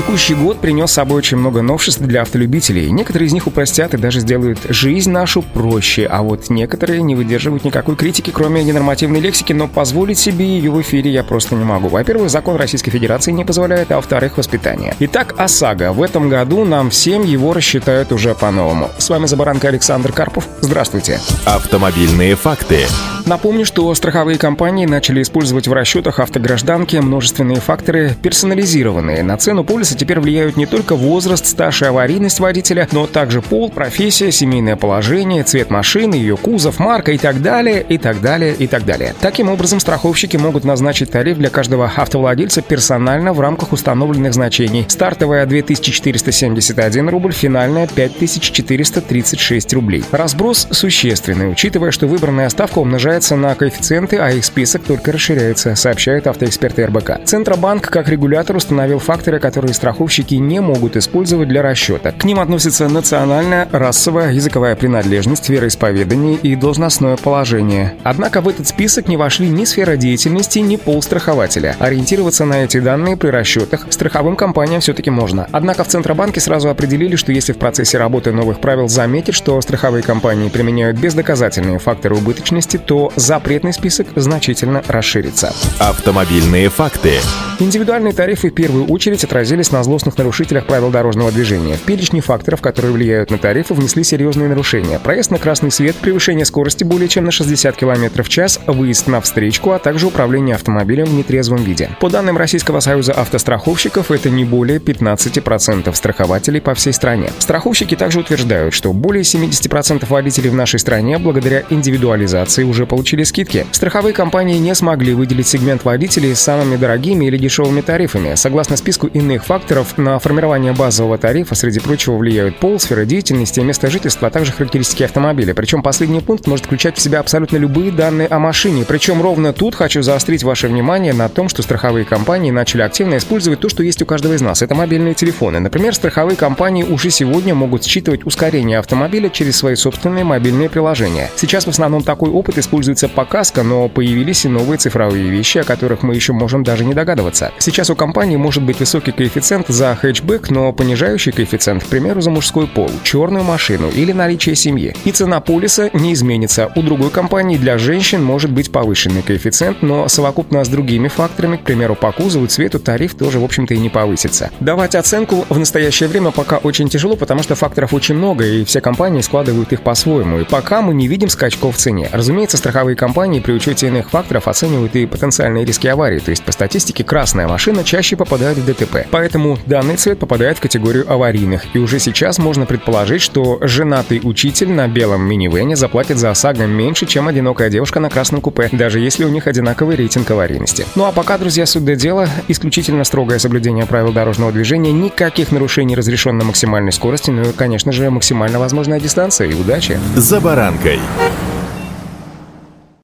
Текущий год принес с собой очень много новшеств для автолюбителей. Некоторые из них упростят и даже сделают жизнь нашу проще, а вот некоторые не выдерживают никакой критики, кроме ненормативной лексики, но позволить себе ее в эфире я просто не могу. Во-первых, закон Российской Федерации не позволяет, а во-вторых, воспитание. Итак, ОСАГО. В этом году нам всем его рассчитают уже по-новому. С вами Забаранка Александр Карпов. Здравствуйте. Автомобильные факты. Напомню, что страховые компании начали использовать в расчетах автогражданки множественные факторы, персонализированные. На цену полиса теперь влияют не только возраст, стаж и аварийность водителя, но также пол, профессия, семейное положение, цвет машины, ее кузов, марка и так далее, и так далее, и так далее. Таким образом, страховщики могут назначить тариф для каждого автовладельца персонально в рамках установленных значений. Стартовая 2471 рубль, финальная 5436 рублей. Разброс существенный, учитывая, что выбранная ставка умножается умножается на коэффициенты, а их список только расширяется, сообщают автоэксперты РБК. Центробанк как регулятор установил факторы, которые страховщики не могут использовать для расчета. К ним относятся национальная, расовая, языковая принадлежность, вероисповедание и должностное положение. Однако в этот список не вошли ни сфера деятельности, ни пол страхователя. Ориентироваться на эти данные при расчетах страховым компаниям все-таки можно. Однако в Центробанке сразу определили, что если в процессе работы новых правил заметить, что страховые компании применяют бездоказательные факторы убыточности, то запретный список значительно расширится. Автомобильные факты. Индивидуальные тарифы в первую очередь отразились на злостных нарушителях правил дорожного движения. В перечне факторов, которые влияют на тарифы, внесли серьезные нарушения. Проезд на красный свет, превышение скорости более чем на 60 км в час, выезд на встречку, а также управление автомобилем в нетрезвом виде. По данным Российского союза автостраховщиков, это не более 15% страхователей по всей стране. Страховщики также утверждают, что более 70% водителей в нашей стране благодаря индивидуализации уже получили скидки. Страховые компании не смогли выделить сегмент водителей с самыми дорогими или дешевыми тарифами. Согласно списку иных факторов, на формирование базового тарифа, среди прочего, влияют пол, сфера деятельности, место жительства, а также характеристики автомобиля. Причем последний пункт может включать в себя абсолютно любые данные о машине. Причем ровно тут хочу заострить ваше внимание на том, что страховые компании начали активно использовать то, что есть у каждого из нас. Это мобильные телефоны. Например, страховые компании уже сегодня могут считывать ускорение автомобиля через свои собственные мобильные приложения. Сейчас в основном такой опыт используется показка, но появились и новые цифровые вещи, о которых мы еще можем даже не догадываться. Сейчас у компании может быть высокий коэффициент за хэтчбэк, но понижающий коэффициент, к примеру, за мужской пол, черную машину или наличие семьи. И цена полиса не изменится. У другой компании для женщин может быть повышенный коэффициент, но совокупно с другими факторами, к примеру, по кузову, цвету, тариф тоже, в общем-то, и не повысится. Давать оценку в настоящее время пока очень тяжело, потому что факторов очень много, и все компании складывают их по-своему. И пока мы не видим скачков в цене. Разумеется, страховые компании при учете иных факторов оценивают и потенциальные риски аварии, то есть по статистике красная машина чаще попадает в ДТП. Поэтому данный цвет попадает в категорию аварийных. И уже сейчас можно предположить, что женатый учитель на белом минивене заплатит за ОСАГО меньше, чем одинокая девушка на красном купе, даже если у них одинаковый рейтинг аварийности. Ну а пока, друзья, суть дела, исключительно строгое соблюдение правил дорожного движения, никаких нарушений разрешенной максимальной скорости, ну и, конечно же, максимально возможная дистанция и удачи. За баранкой.